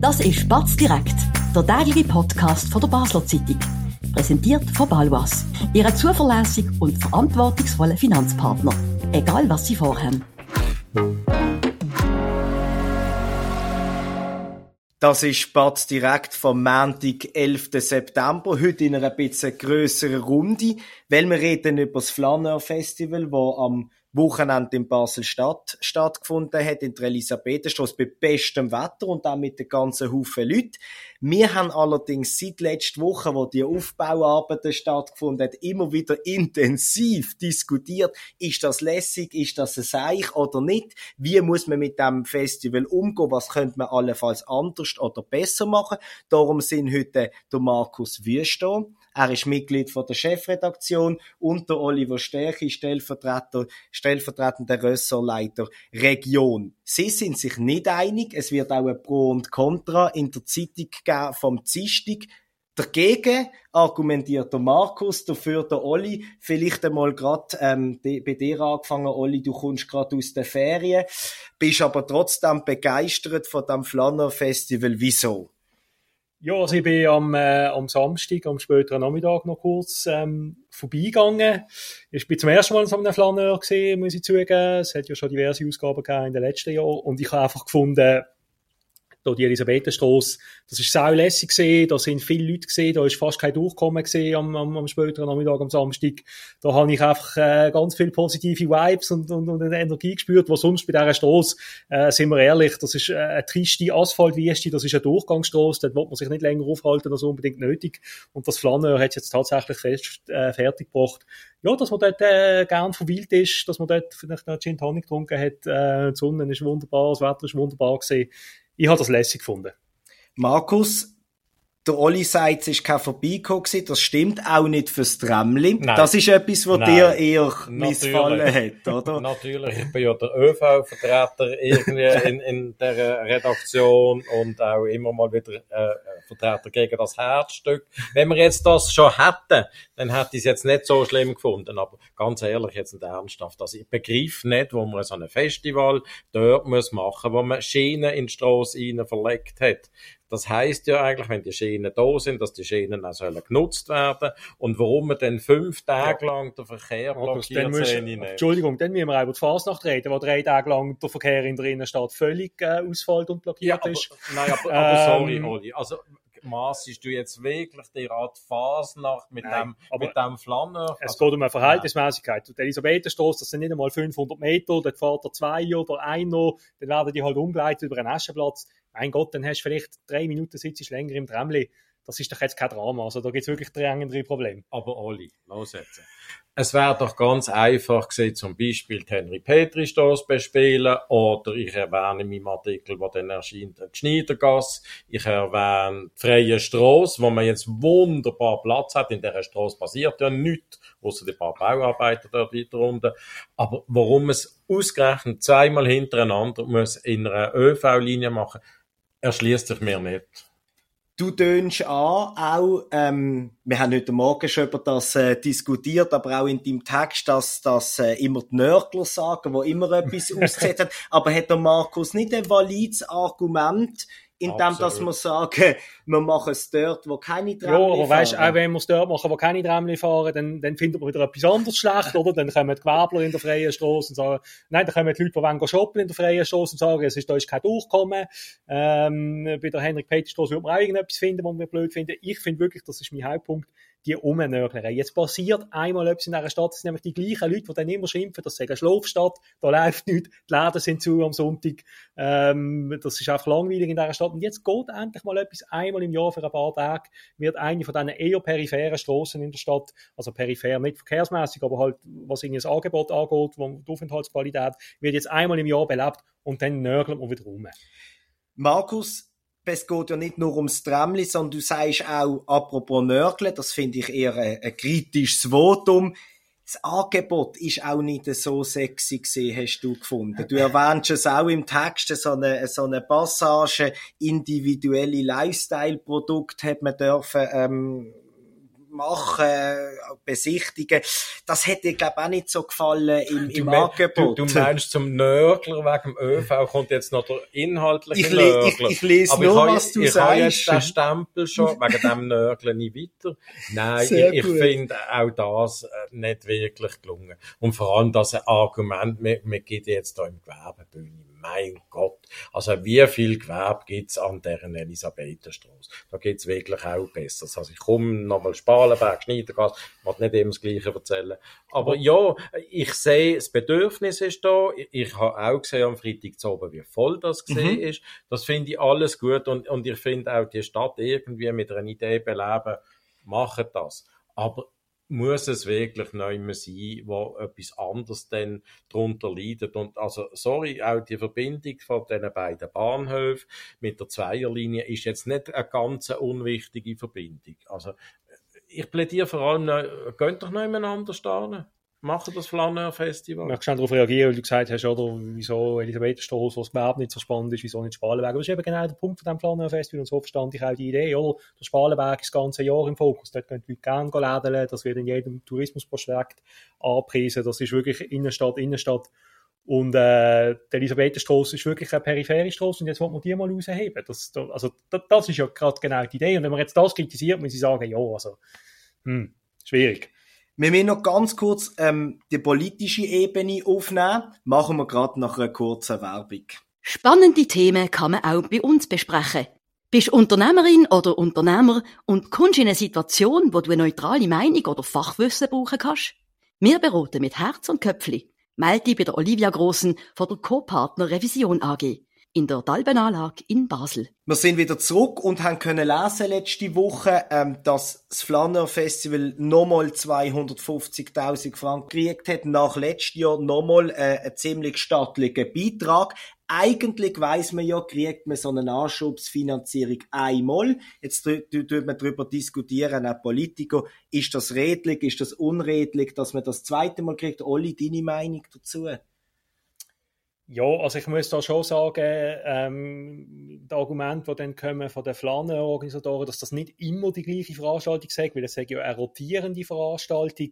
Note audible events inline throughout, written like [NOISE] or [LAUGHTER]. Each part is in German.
Das ist Batz direkt, der tägliche Podcast von der Basler Zeitung. Präsentiert von Balwas, Ihrem zuverlässigen und verantwortungsvollen Finanzpartner. Egal was Sie vorhaben. Das ist Spatz direkt vom Montag, 11. September. Heute in einer bisschen grösseren Runde, weil wir reden über das Flaneur Festival, wo am Wochenende in Basel-Stadt stattgefunden hat, in der Elisabethenstrasse, bei bestem Wetter und auch mit den ganzen Haufen Leuten. Wir haben allerdings seit letzter Woche, wo die Aufbauarbeiten stattgefunden hat, immer wieder intensiv diskutiert, ist das lässig, ist das ein Seich oder nicht? Wie muss man mit dem Festival umgehen? Was könnte man allenfalls anders oder besser machen? Darum sind heute der Markus Wüster, er ist Mitglied von der Chefredaktion und der Oliver Stärchi, Stellvertreter, stellvertretender Ressortleiter Region. Sie sind sich nicht einig. Es wird auch ein Pro und Contra in der Zeitung geben vom Zistig. Dagegen argumentiert der Markus, dafür der Olli. Vielleicht einmal gerade ähm, bei dir angefangen, Olli, du kommst gerade aus der Ferien, bist aber trotzdem begeistert von dem Flanner Festival. Wieso? Ja, also ich bin am, äh, am Samstag, am späteren Nachmittag noch kurz ähm, vorbeigegangen. Ich bin zum ersten Mal in so einem Flaneur gesehen, muss ich zugeben. Es hat ja schon diverse Ausgaben gegeben in den letzten Jahren. Und ich habe einfach gefunden, da die Elisabethenstrasse, das ist sau lässig da sind viele Leute gesehen, da ist fast kein Durchkommen am, am, am späteren Nachmittag, am Samstag. Da habe ich einfach äh, ganz viel positive Vibes und, und, und Energie gespürt, was sonst bei dieser Strasse, äh, sind wir ehrlich, das ist äh, eine triste Asphaltwüste, das ist eine Durchgangsstrasse, dort wird man sich nicht länger aufhalten. Als unbedingt nötig. Und das Flaneur hat jetzt tatsächlich fest, äh, fertig gebracht. Ja, dass man dort äh, gern verweilt ist, dass man dort vielleicht noch Gin Tonic getrunken hat, äh, die Sonne ist wunderbar, das Wetter ist wunderbar gesehen ich habe das lässig gefunden. Markus, der Olli sagt, es ist kein Vorbeikommen Das stimmt auch nicht fürs Tramli. Nein. Das ist etwas, was Nein. dir eher missfallen hat, [LAUGHS] oder? Natürlich. Ich bin ja der ÖV-Vertreter irgendwie in, in der Redaktion und auch immer mal wieder äh, Vertreter gegen das Herzstück. Wenn wir jetzt das schon hätten, dann hätte ich es jetzt nicht so schlimm gefunden. Aber ganz ehrlich, jetzt nicht ernsthaft. Also ich begriff nicht, wo man so ein Festival dort muss machen, wo man Schienen in die Strasse rein verlegt hat. Das heißt ja eigentlich, wenn die Schienen da sind, dass die Schienen auch sollen genutzt werden. Und warum man dann fünf Tage lang den Verkehr blockiert, musst, Entschuldigung, dann müssen wir auch über die Fasnacht reden, wo drei Tage lang der Verkehr in der Innenstadt völlig äh, ausfällt und blockiert ja, aber, ist. Nein, aber, aber sorry, ähm, Oli. Also, maßest du jetzt wirklich die Art Fasnacht mit Nein, dem, mit dem Flanner? Es also, geht um eine Verhältnismäßigkeit. Die Elisabethenstrasse, das sind nicht einmal 500 Meter, dort fährt er zwei oder einer, dann werden die halt umgeleitet über einen Aschenplatz. Mein Gott, dann hast du vielleicht drei Minuten sitzt länger im Tramli. Das ist doch jetzt kein Drama. Also da gibt es wirklich dringendere Probleme. Aber Oli, los jetzt. Es wäre doch ganz einfach gewesen, zum Beispiel die Henry Petri Straße bespielen oder ich erwähne in meinem Artikel, wo dann erscheint, die Schneidergasse. Ich erwähne die Freie Straße, wo man jetzt wunderbar Platz hat. In dieser Straße passiert ja nichts, außer die paar Bauarbeiter dort unten. Aber warum es ausgerechnet zweimal hintereinander muss in einer ÖV-Linie machen, erschließt sich mir nicht. Du tönst an, auch, ähm, wir haben heute Morgen schon über das äh, diskutiert, aber auch in deinem Text, dass das äh, immer die Nörgler sagen, wo immer etwas [LAUGHS] ausgesetzt hat. Aber hat der Markus nicht ein valides Argument, indem dass wir sagen, [LAUGHS] wir machen es dort, wo keine Tramli fahren. Ja, aber weißt, auch wenn wir es dort machen, wo keine Tramli fahren, dann, dann findet man wieder etwas anderes schlecht, [LAUGHS] oder? Dann kommen die Gewerbler in der freien Straße und sagen, nein, dann kommen die Leute, die wollen shoppen in der freien Straße und sagen, es ist, da ist kein Durchkommen. Ähm, bei der Henrik-Peter-Straße wird man auch irgendetwas finden, was wir blöd finden. Ich finde wirklich, das ist mein Hauptpunkt, die Umnörglerei. Jetzt passiert einmal etwas in dieser Stadt, es sind nämlich die gleichen Leute, die dann immer schimpfen, das eine Schlafstadt, da läuft nichts, die Läden sind zu am Sonntag, ähm, das ist einfach langweilig in dieser Stadt. Und jetzt geht endlich mal etwas, einmal im Jahr für ein paar Tage, wird eine von diesen eher peripheren Straßen in der Stadt, also peripher, nicht verkehrsmäßig, aber halt, was irgendwie das Angebot angeht, die Aufenthaltsqualität, wird jetzt einmal im Jahr belebt und dann nörgelt man wieder rum. Markus, es geht ja nicht nur ums Tramli, sondern du sagst auch, apropos Nörgle, das finde ich eher ein, ein, kritisches Votum. Das Angebot ist auch nicht so sexy gewesen, hast du gefunden. Du erwähnst es auch im Text, so eine, so eine Passage, individuelle Lifestyle-Produkte hat man dürfen, ähm, machen, besichtigen. Das hätte ich glaube auch nicht so gefallen im, Du, im mein- Angebot. du, du meinst zum Nörgler wegen dem ÖV kommt jetzt noch der inhaltliche Ich le- ich- Nörgler. ich lese Aber nur, ich habe- was du ich habe sagst. jetzt den Stempel schon wegen dem Nörgler nicht weiter. Nein, Sehr ich, ich finde auch das äh, nicht wirklich gelungen. Und vor allem das Argument, wir, wir gehen jetzt da im Gewerbebühne. Mein Gott. Also wie viel Gewerbe gibt's an deren Elisabethenstraße? Da geht's wirklich auch besser. Also ich komme nochmal Spalenberg, Schneidergasse, ich will nicht immer das Gleiche erzählen. Aber ja, ich sehe, das Bedürfnis ist da. Ich, ich habe auch gesehen am Freitag zu oben, wie voll das gesehen Mhm. ist. Das finde ich alles gut und, und ich finde auch die Stadt irgendwie mit einer Idee beleben, machen das. Aber muss es wirklich neu mehr sein, wo etwas anderes dann drunter leidet. Und also, sorry, auch die Verbindung von diesen beiden Bahnhöfen mit der Zweierlinie ist jetzt nicht eine ganz unwichtige Verbindung. Also, ich plädiere vor allem, geht doch nicht miteinander stehen. Machen das Flaneur Festival. Ich möchte darauf reagieren, weil du gesagt hast, oder, wieso Elisabethenstrasse, was überhaupt nicht so spannend ist, wieso nicht Spalenberg. Aber das ist eben genau der Punkt von diesem Flaneur-Festival und so verstand ich auch die Idee, oder? Der Spalenberg ist das ganze Jahr im Fokus. Dort können die Leute gerne lädeln, das wird in jedem Tourismusprospekt angepriesen. Das ist wirklich Innenstadt, Innenstadt. Und äh, die Elisabethenstrasse ist wirklich eine periphere Strasse und jetzt wollen wir die mal rausheben. Das, da- also, das, das ist ja gerade genau die Idee. Und wenn man jetzt das kritisiert, muss ich sagen, ja, also, hm, schwierig. Wir müssen noch ganz kurz ähm, die politische Ebene aufnehmen. Machen wir gerade nach einer kurzen Werbung. Spannende Themen kann man auch bei uns besprechen. Bist Unternehmerin oder Unternehmer und kommst in eine Situation, wo du eine neutrale Meinung oder Fachwissen brauchen kannst? Wir beraten mit Herz und Köpfli. Melde dich bei der Olivia Grossen von der Co-Partner Revision AG in der Dalbenanlage in Basel. Wir sind wieder zurück und haben können lesen letzte Woche, ähm, dass das Flanner Festival nochmal 250.000 Franken gekriegt hat. Nach letztem Jahr nochmal äh, einen ziemlich stattlichen Beitrag. Eigentlich weiss man ja, kriegt man so eine Anschubsfinanzierung einmal. Jetzt tut man darüber diskutieren, auch Politiker, ist das redlich, ist das unredlich, dass man das zweite Mal kriegt? Olli, deine Meinung dazu? Ja, also ich muss da schon sagen, ähm, die Argumente, die dann kommen von den Flanen-Organisatoren, dass das nicht immer die gleiche Veranstaltung sei, weil es sei ja eine rotierende Veranstaltung.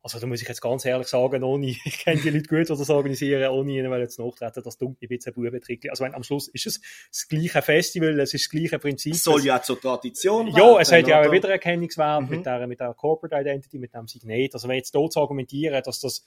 Also da muss ich jetzt ganz ehrlich sagen, ohne, [LAUGHS] ich kenne die Leute gut, die das organisieren, ohne ihnen jetzt nachtreten, das dunkle ein bisschen. Also wenn, am Schluss ist es das gleiche Festival, es ist das gleiche Prinzip. Es soll ja auch zur Tradition Ja, werden, es hat ja auch einen Wiedererkennungswert Mhm. mit, der, mit der Corporate Identity, mit dem Signet. Also wenn jetzt dort zu argumentieren, dass das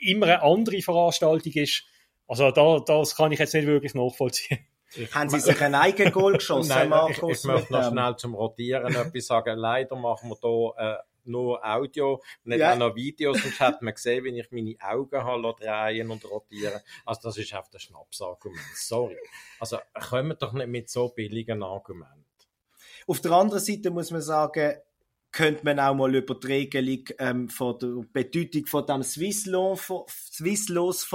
immer eine andere Veranstaltung ist, also da, das kann ich jetzt nicht wirklich nachvollziehen. Haben Sie sich ein eigenes Goal [LAUGHS] geschossen, Nein, ich, Markus? ich möchte noch schnell zum Rotieren etwas sagen. Leider machen wir hier äh, nur Audio, nicht Ja. auch noch Videos. Sonst hat man gesehen, wie ich meine Augen habe drehen und rotieren. Also das ist auf der Schnapsargument. Sorry. Also kommen doch nicht mit so billigen Argumenten. Auf der anderen Seite muss man sagen, könnte man auch mal über die Regelung ähm, von der Bedeutung von dem Swisslos-Fonds Swisslos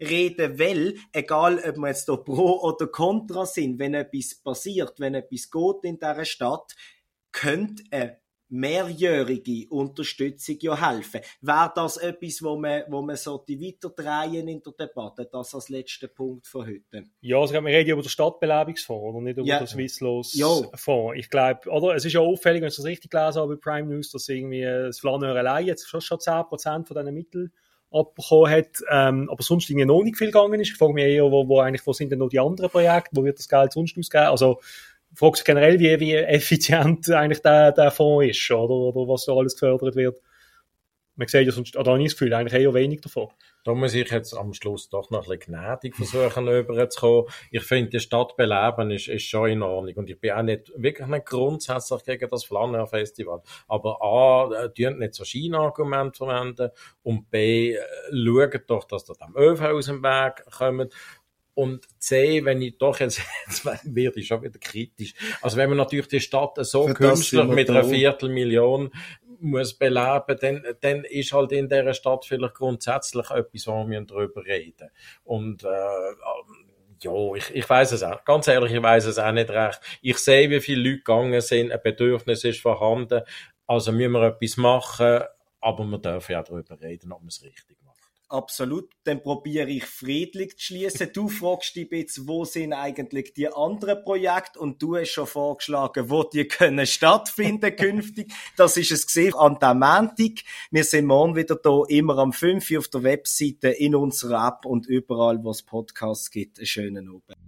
reden, weil, egal ob wir jetzt da pro oder contra sind, wenn etwas passiert, wenn etwas geht in dieser Stadt, könnte eine mehrjährige Unterstützung ja helfen. Wäre das etwas, wo man, wo man sollte weiterdrehen in der Debatte, das als letzter Punkt von heute? Ja, also wir reden ja über den Stadtbelebungsfonds oder nicht über Ja. den Swisslos Ja. Fonds. Ich glaube, oder es ist ja auffällig, wenn ich das richtig gelesen habe bei Prime News, dass irgendwie das Flaneur allein jetzt schon, schon 10% von diesen Mitteln abbekommen hat, ähm, aber sonst irgendwie noch nicht viel gegangen ist. Ich frage mich eher, wo, wo eigentlich, wo sind denn noch die anderen Projekte, wo wird das Geld sonst ausgegeben? Also, mich generell, wie, wie effizient eigentlich der, der Fonds ist, oder, oder was da alles gefördert wird. Man sieht ja sonst, oder habe ich das Gefühl, eigentlich eher wenig davon. Da muss ich jetzt am Schluss doch noch ein bisschen gnädig versuchen, [LAUGHS] rüberzukommen. Ich finde, die Stadt beleben ist, ist schon in Ordnung. Und ich bin auch nicht, wirklich nicht grundsätzlich gegen das Flanner Festival. Aber A, äh, tun nicht so Scheinargumente verwenden. Und B, äh, schaut doch, dass da dem ÖV aus dem Weg kommt. Und C, wenn ich doch jetzt, [LAUGHS] jetzt werde ich schon wieder kritisch. Also wenn man natürlich die Stadt so Für künstlich wir mit einer Viertelmillion muss beleben, dann, dann ist halt in dieser Stadt vielleicht grundsätzlich etwas, wo wir darüber reden. Und äh, ja, ich, ich weiß es auch. Ganz ehrlich, ich weiß es auch nicht recht. Ich sehe, wie viele Leute gegangen sind, ein Bedürfnis ist vorhanden. Also müssen wir etwas machen, aber wir dürfen ja darüber reden, ob man es richtig macht. Absolut. Dann probiere ich friedlich zu schließen. Du fragst dich jetzt, wo sind eigentlich die anderen Projekte? Und du hast schon vorgeschlagen, wo die können stattfinden künftig. Das ist es gesehen an der Montag. Wir sind morgen wieder da, immer am 5 Uhr auf der Webseite, in unserer App und überall, wo es Podcasts gibt. Einen schönen Abend.